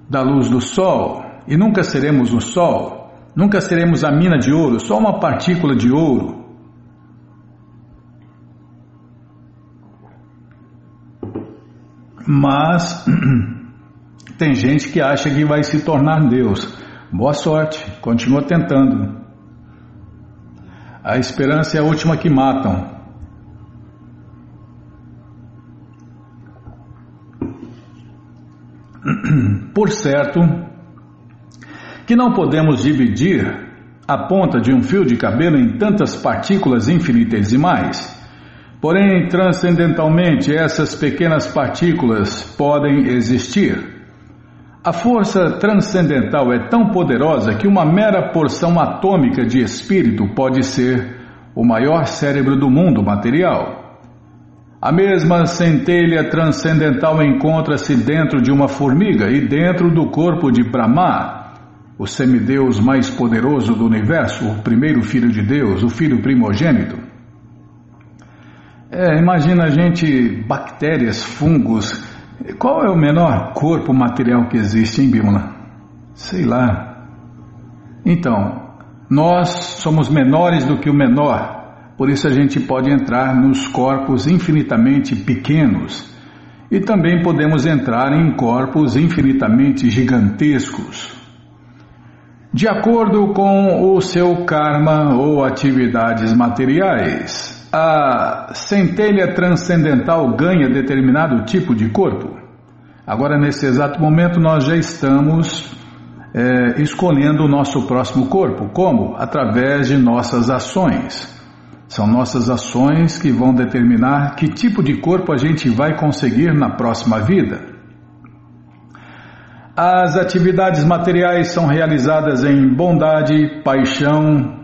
da luz do sol. E nunca seremos o sol, nunca seremos a mina de ouro, só uma partícula de ouro. Mas Tem gente que acha que vai se tornar Deus. Boa sorte, continua tentando. A esperança é a última que matam. Por certo, que não podemos dividir a ponta de um fio de cabelo em tantas partículas infinitesimais. Porém, transcendentalmente, essas pequenas partículas podem existir. A força transcendental é tão poderosa que uma mera porção atômica de espírito pode ser o maior cérebro do mundo material. A mesma centelha transcendental encontra-se dentro de uma formiga e dentro do corpo de Brahma, o semideus mais poderoso do universo, o primeiro filho de Deus, o filho primogênito. É, imagina a gente, bactérias, fungos. Qual é o menor corpo material que existe, em Bímola? Sei lá. Então, nós somos menores do que o menor por isso a gente pode entrar nos corpos infinitamente pequenos e também podemos entrar em corpos infinitamente gigantescos. De acordo com o seu karma ou atividades materiais, a centelha transcendental ganha determinado tipo de corpo. Agora, nesse exato momento, nós já estamos é, escolhendo o nosso próximo corpo. Como? Através de nossas ações. São nossas ações que vão determinar que tipo de corpo a gente vai conseguir na próxima vida. As atividades materiais são realizadas em bondade, paixão,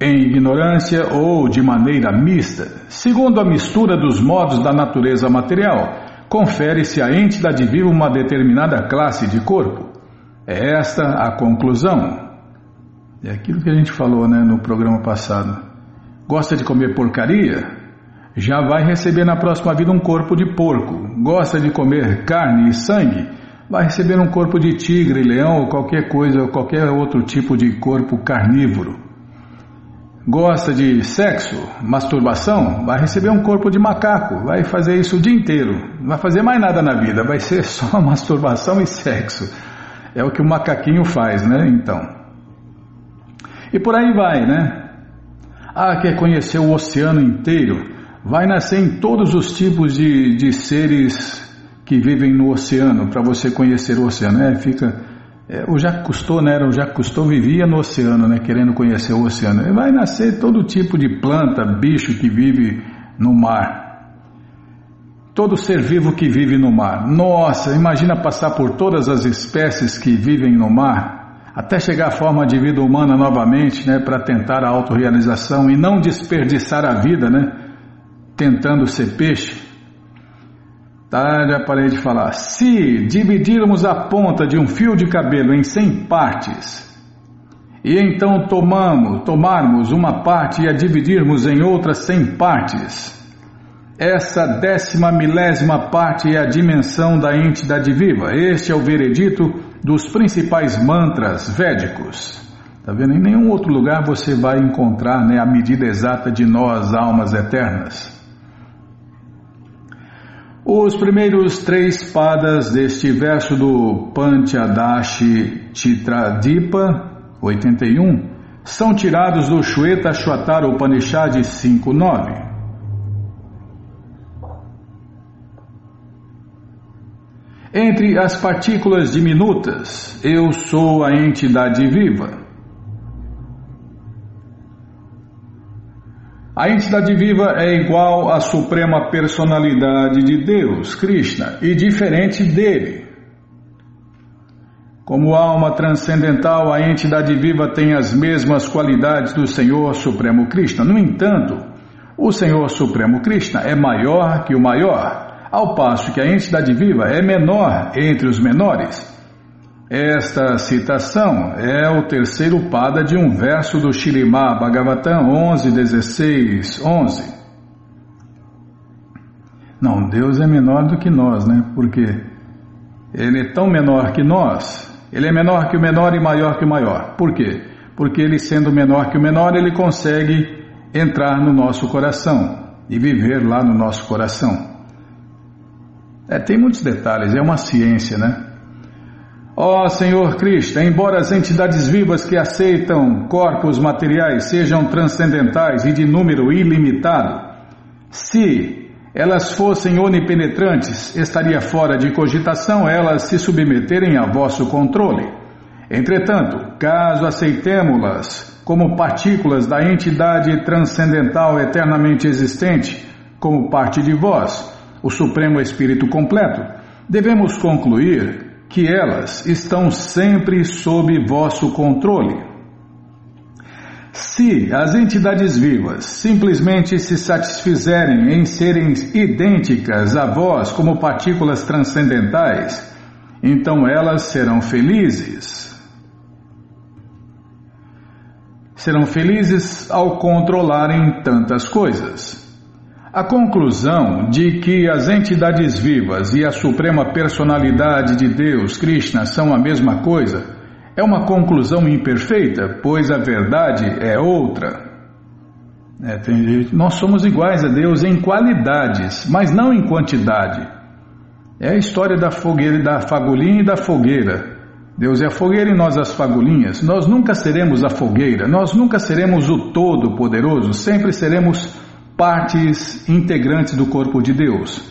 em ignorância ou de maneira mista. Segundo a mistura dos modos da natureza material, confere-se à entidade viva uma determinada classe de corpo. É esta a conclusão. É aquilo que a gente falou né, no programa passado. Gosta de comer porcaria? Já vai receber na próxima vida um corpo de porco. Gosta de comer carne e sangue? Vai receber um corpo de tigre, leão ou qualquer coisa, qualquer outro tipo de corpo carnívoro. Gosta de sexo, masturbação? Vai receber um corpo de macaco. Vai fazer isso o dia inteiro. Não vai fazer mais nada na vida. Vai ser só masturbação e sexo. É o que o macaquinho faz, né? Então. E por aí vai, né? Ah, quer conhecer o oceano inteiro? Vai nascer em todos os tipos de, de seres que vivem no oceano para você conhecer o oceano. É, fica. É, o Jacques Cousteau, né? O Jacques Cousteau vivia no oceano, né? Querendo conhecer o oceano. Vai nascer todo tipo de planta, bicho que vive no mar. Todo ser vivo que vive no mar. Nossa, imagina passar por todas as espécies que vivem no mar até chegar à forma de vida humana novamente, né, para tentar a autorrealização e não desperdiçar a vida, né, tentando ser peixe. Já parei de falar. Se dividirmos a ponta de um fio de cabelo em 100 partes, e então tomamos, tomarmos uma parte e a dividirmos em outras 100 partes, essa décima milésima parte é a dimensão da entidade viva. Este é o veredito dos principais mantras védicos. Tá vendo? Em nenhum outro lugar você vai encontrar né, a medida exata de nós, almas eternas. Os primeiros três padas deste verso do Panchadashi Chitradipa 81 são tirados do Shweta Shwatara Upanishad 5.9. Entre as partículas diminutas, eu sou a entidade viva. A entidade viva é igual à suprema personalidade de Deus, Krishna, e diferente dele. Como alma transcendental, a entidade viva tem as mesmas qualidades do Senhor Supremo Krishna. No entanto, o Senhor Supremo Krishna é maior que o maior ao passo que a entidade viva é menor entre os menores. Esta citação é o terceiro pada de um verso do Shirimá Bhagavatam 11, 16, 11. Não, Deus é menor do que nós, né? Porque Ele é tão menor que nós, Ele é menor que o menor e maior que o maior. Por quê? Porque Ele sendo menor que o menor, Ele consegue entrar no nosso coração e viver lá no nosso coração. É, tem muitos detalhes, é uma ciência, né? Ó oh, Senhor Cristo, embora as entidades vivas que aceitam corpos materiais sejam transcendentais e de número ilimitado, se elas fossem onipenetrantes, estaria fora de cogitação elas se submeterem a vosso controle. Entretanto, caso aceitemos-las como partículas da entidade transcendental eternamente existente, como parte de vós, o Supremo Espírito completo, devemos concluir que elas estão sempre sob vosso controle. Se as entidades vivas simplesmente se satisfizerem em serem idênticas a vós como partículas transcendentais, então elas serão felizes. Serão felizes ao controlarem tantas coisas. A conclusão de que as entidades vivas e a Suprema Personalidade de Deus, Krishna, são a mesma coisa é uma conclusão imperfeita, pois a verdade é outra. É, tem, nós somos iguais a Deus em qualidades, mas não em quantidade. É a história da fogueira, da fagulhinha e da fogueira. Deus é a fogueira e nós as fagulhinhas. Nós nunca seremos a fogueira, nós nunca seremos o Todo-Poderoso, sempre seremos partes integrantes do corpo de Deus.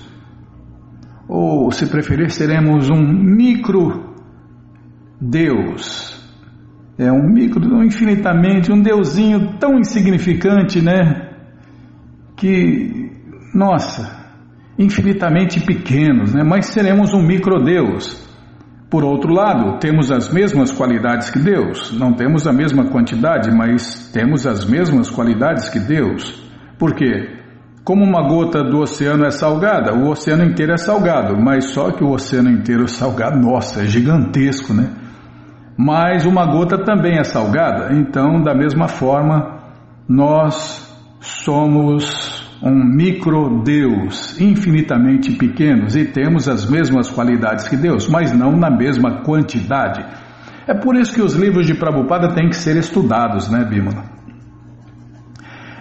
Ou, se preferir, seremos um micro Deus. É um micro, um infinitamente, um deusinho tão insignificante, né? Que, nossa, infinitamente pequenos, né? Mas seremos um micro-deus. Por outro lado, temos as mesmas qualidades que Deus. Não temos a mesma quantidade, mas temos as mesmas qualidades que Deus. Por quê? Como uma gota do oceano é salgada, o oceano inteiro é salgado, mas só que o oceano inteiro é salgado, nossa, é gigantesco, né? mas uma gota também é salgada. Então, da mesma forma, nós somos um micro-deus, infinitamente pequenos, e temos as mesmas qualidades que Deus, mas não na mesma quantidade. É por isso que os livros de Prabhupada têm que ser estudados, né, Bimala?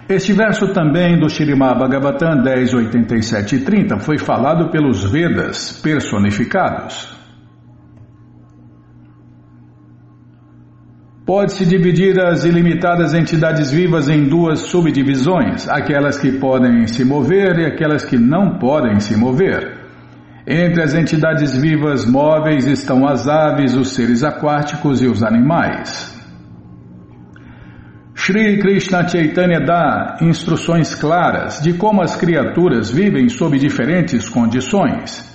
Este verso também do Shirimá Bhagavatam 10, 87 e 30 foi falado pelos Vedas personificados. Pode-se dividir as ilimitadas entidades vivas em duas subdivisões, aquelas que podem se mover e aquelas que não podem se mover. Entre as entidades vivas móveis estão as aves, os seres aquáticos e os animais. Sri Krishna Chaitanya dá instruções claras de como as criaturas vivem sob diferentes condições.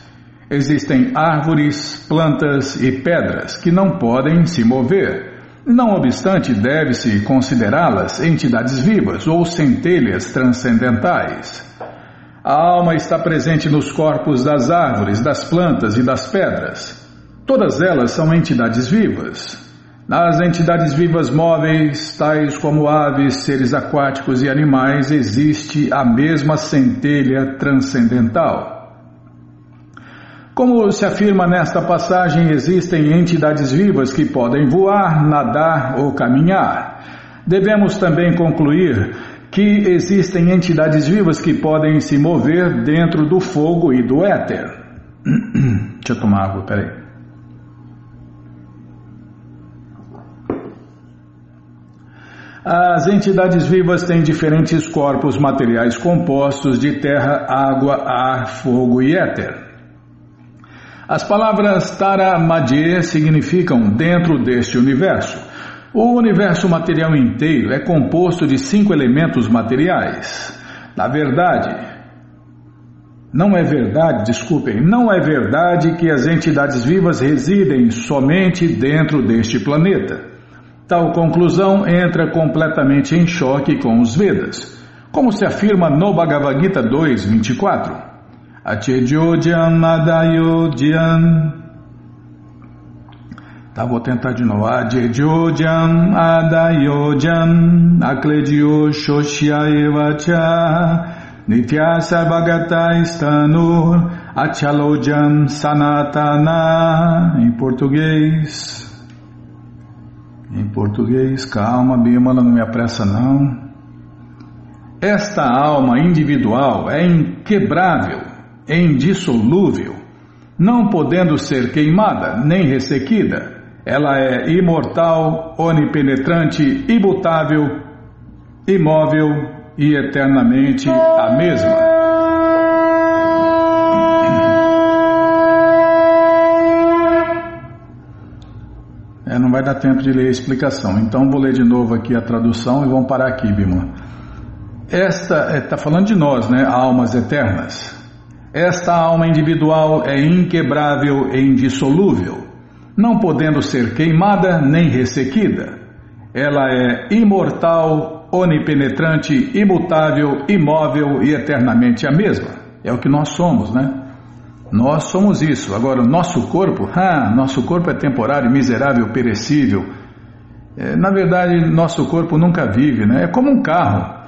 Existem árvores, plantas e pedras que não podem se mover não obstante, deve-se considerá-las entidades vivas ou centelhas transcendentais. A alma está presente nos corpos das árvores, das plantas e das pedras. Todas elas são entidades vivas. Nas entidades vivas móveis, tais como aves, seres aquáticos e animais, existe a mesma centelha transcendental. Como se afirma nesta passagem, existem entidades vivas que podem voar, nadar ou caminhar. Devemos também concluir que existem entidades vivas que podem se mover dentro do fogo e do éter. Deixa eu tomar água, peraí. As entidades vivas têm diferentes corpos materiais compostos de terra, água, ar, fogo e éter. As palavras Tara Madhye significam dentro deste universo. O universo material inteiro é composto de cinco elementos materiais. Na verdade, não é verdade, desculpem, não é verdade que as entidades vivas residem somente dentro deste planeta. Tal conclusão entra completamente em choque com os Vedas, como se afirma no Bhagavad Gita 2.24. Achejodyan Adayodyan. Tá, vou tentar de novo. Ajejodyan Adayodyan Akledio Shoshya Evacha Nityasa Bhagata Istanur Sanatana Em português Em português, calma Bimala, não me apressa não Esta alma individual é inquebrável é indissolúvel, não podendo ser queimada nem ressequida. Ela é imortal, onipenetrante, imutável, imóvel e eternamente a mesma. É, não vai dar tempo de ler a explicação, então vou ler de novo aqui a tradução e vamos parar aqui, Bima. Esta está é, falando de nós, né? Almas eternas. Esta alma individual é inquebrável e indissolúvel, não podendo ser queimada nem ressequida. ela é imortal, onipenetrante, imutável, imóvel e eternamente a mesma. É o que nós somos, né? Nós somos isso. Agora, o nosso corpo, ah, nosso corpo é temporário, miserável, perecível. É, na verdade, nosso corpo nunca vive, né? É como um carro.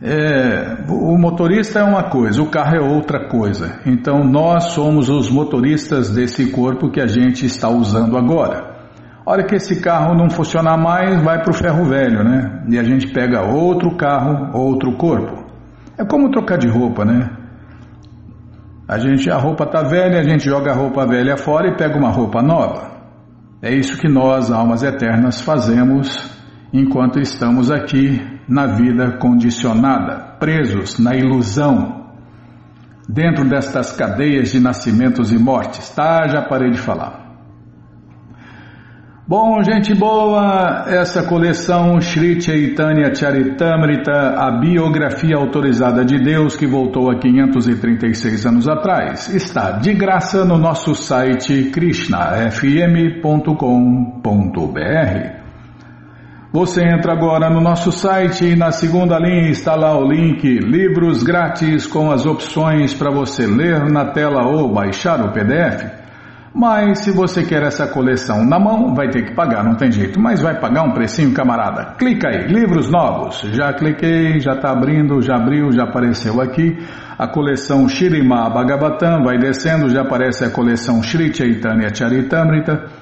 É, o motorista é uma coisa, o carro é outra coisa. Então, nós somos os motoristas desse corpo que a gente está usando agora. A hora que esse carro não funcionar mais, vai para o ferro velho, né? E a gente pega outro carro, outro corpo. É como trocar de roupa, né? A gente, a roupa tá velha, a gente joga a roupa velha fora e pega uma roupa nova. É isso que nós, almas eternas, fazemos enquanto estamos aqui na vida condicionada, presos na ilusão, dentro destas cadeias de nascimentos e mortes. Tá, já parei de falar. Bom, gente boa, essa coleção Sri Chaitanya Charitamrita, a biografia autorizada de Deus que voltou há 536 anos atrás, está de graça no nosso site krishnafm.com.br. Você entra agora no nosso site e na segunda linha está lá o link Livros Grátis com as opções para você ler na tela ou baixar o PDF. Mas se você quer essa coleção na mão, vai ter que pagar, não tem jeito. Mas vai pagar um precinho, camarada. Clica aí, livros novos. Já cliquei, já está abrindo, já abriu, já apareceu aqui. A coleção Shirima Bhagavatam vai descendo, já aparece a coleção Shri Chaitanya Charitamrita.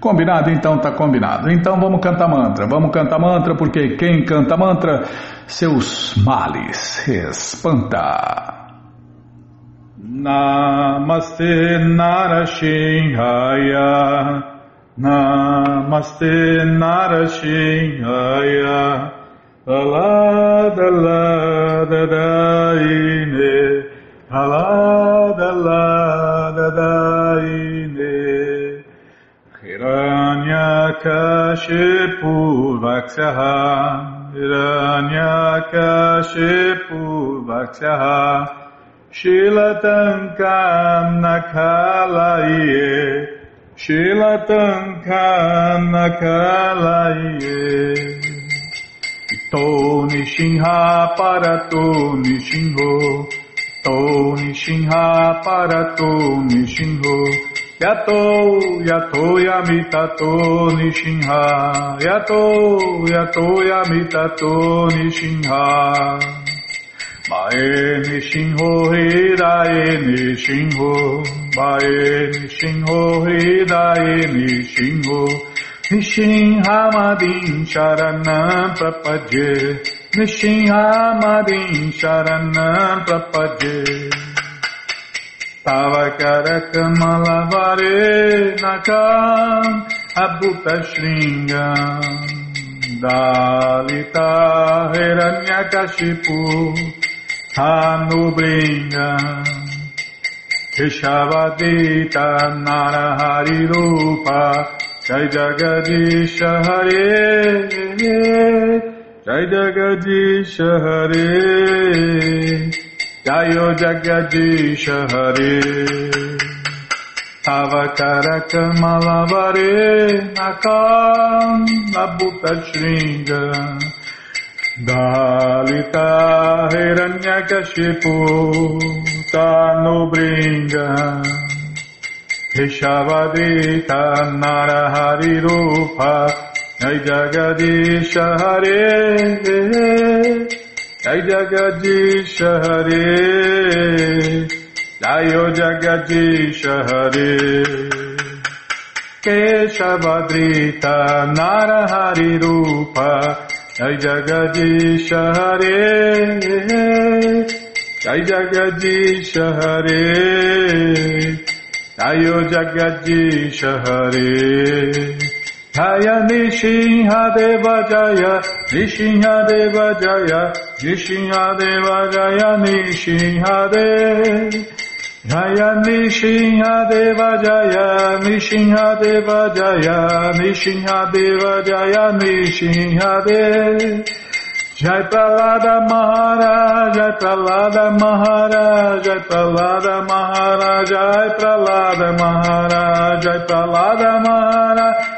Combinado? Então tá combinado. Então vamos cantar mantra. Vamos cantar mantra porque quem canta mantra, seus males espanta. Namaste Narashinhaya Namaste Narashinhaya Alada lada daine Alada Hiranyakashipu Vaksyaha Hiranyakashipu Vaksyaha Shilatankam Nakalaye Shilatankam Nakalaye To Nishinha Parato Nishinho To Nishinha Parato Nishinho Yato, yato, yamitato, nishinha. Yato, yato, yamitato, nishinha. Mae nishinho, hidae nishinho. Mae nishinho, hidae nishinho. Nishinhamadin sharanam prapadye. Nishinhamadin sharanam prapadye. Tavakarakamalavare nakam abhuta shringam Dalita hiranyakashipu hanubringam Keshavadita narahari rupa Jai Jagadisha Hare Jai Jagadisha Hare Jayo Jagadisha Hare Avakaraka Malavare Nakam Nabhuta Shringa Dalita Hiranyakashipu Tanubringa Hishavadita Narahari Rupa Jai Jagadisha Hare Jai Jagadish Hare Jayo Jagadish Hare Keshavadrita Narahari Rupa Jai Jagadish Hare Jai Jagadish Jaya Nishinhadeva Jaya, Nishinhadeva Jaya, Nishinhadeva Jaya, Nishinhadeva Jaya, Nishinhadeva Jaya, Nishinhadeva Jaya, Nishinhadeva Jaya, Nishinhadeva Jai Pralada Maharaj, Jai Pralada Maharaj, Jai Pralada Maharaj, Jai Pralada Maharaj, Jai Pralada Maharaj,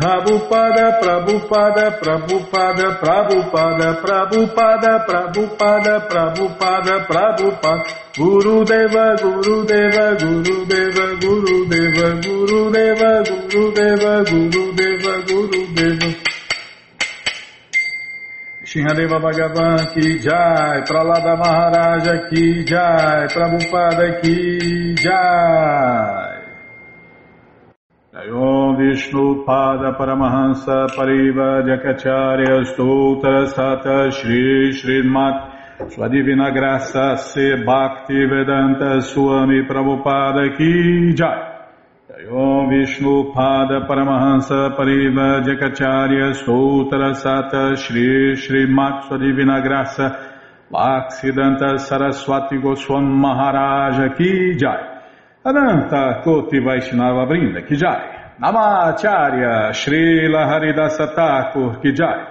Prabhupada, Prabhupada, Prabhupada, Prabhupada, Prabhupada, Prabhupada, Prabhupada, Prabhupada, Guru Deva, Guru Deva, Guru Deva, Guru Deva, Guru Deva, Guru Deva, Guru Deva, Guru Deva. Shinhadeva Bhagavan ki jai, Pralada Maharaja ki jai, Prabhupada ki jai. Om Vishnu Pada Paramahansa Pariva Jakacharya Stoutra Sata Shri Srimat Sua Divina Graça Se Bhakti Vedanta Swami Prabhupada Ki Jai. Om Vishnu Pada Paramahansa Pariva Jakacharya Stoutra Sata Shri Srimat Sua Divina Graça Bhaksidanta Saraswati Goswam Maharaja Ki Jai Ananta Koti Vaishnava Brinda Kijai, Namacharya Srila Haridasa Thakur Kijai,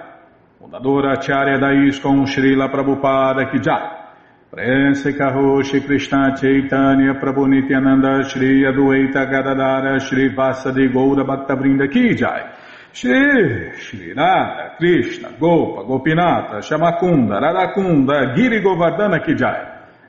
Fundadora Acharya da Srila Prabhupada Kijai, Prense Karoshi Krishna Chaitanya Prabhu Nityananda Shri Adueita Gadadara Shri Vasadi Goura Bhakta Brinda Kijai, Shri Shri Radha Krishna Gopa Gopinata Shamakunda Radakunda Giri Govardhana Kijai,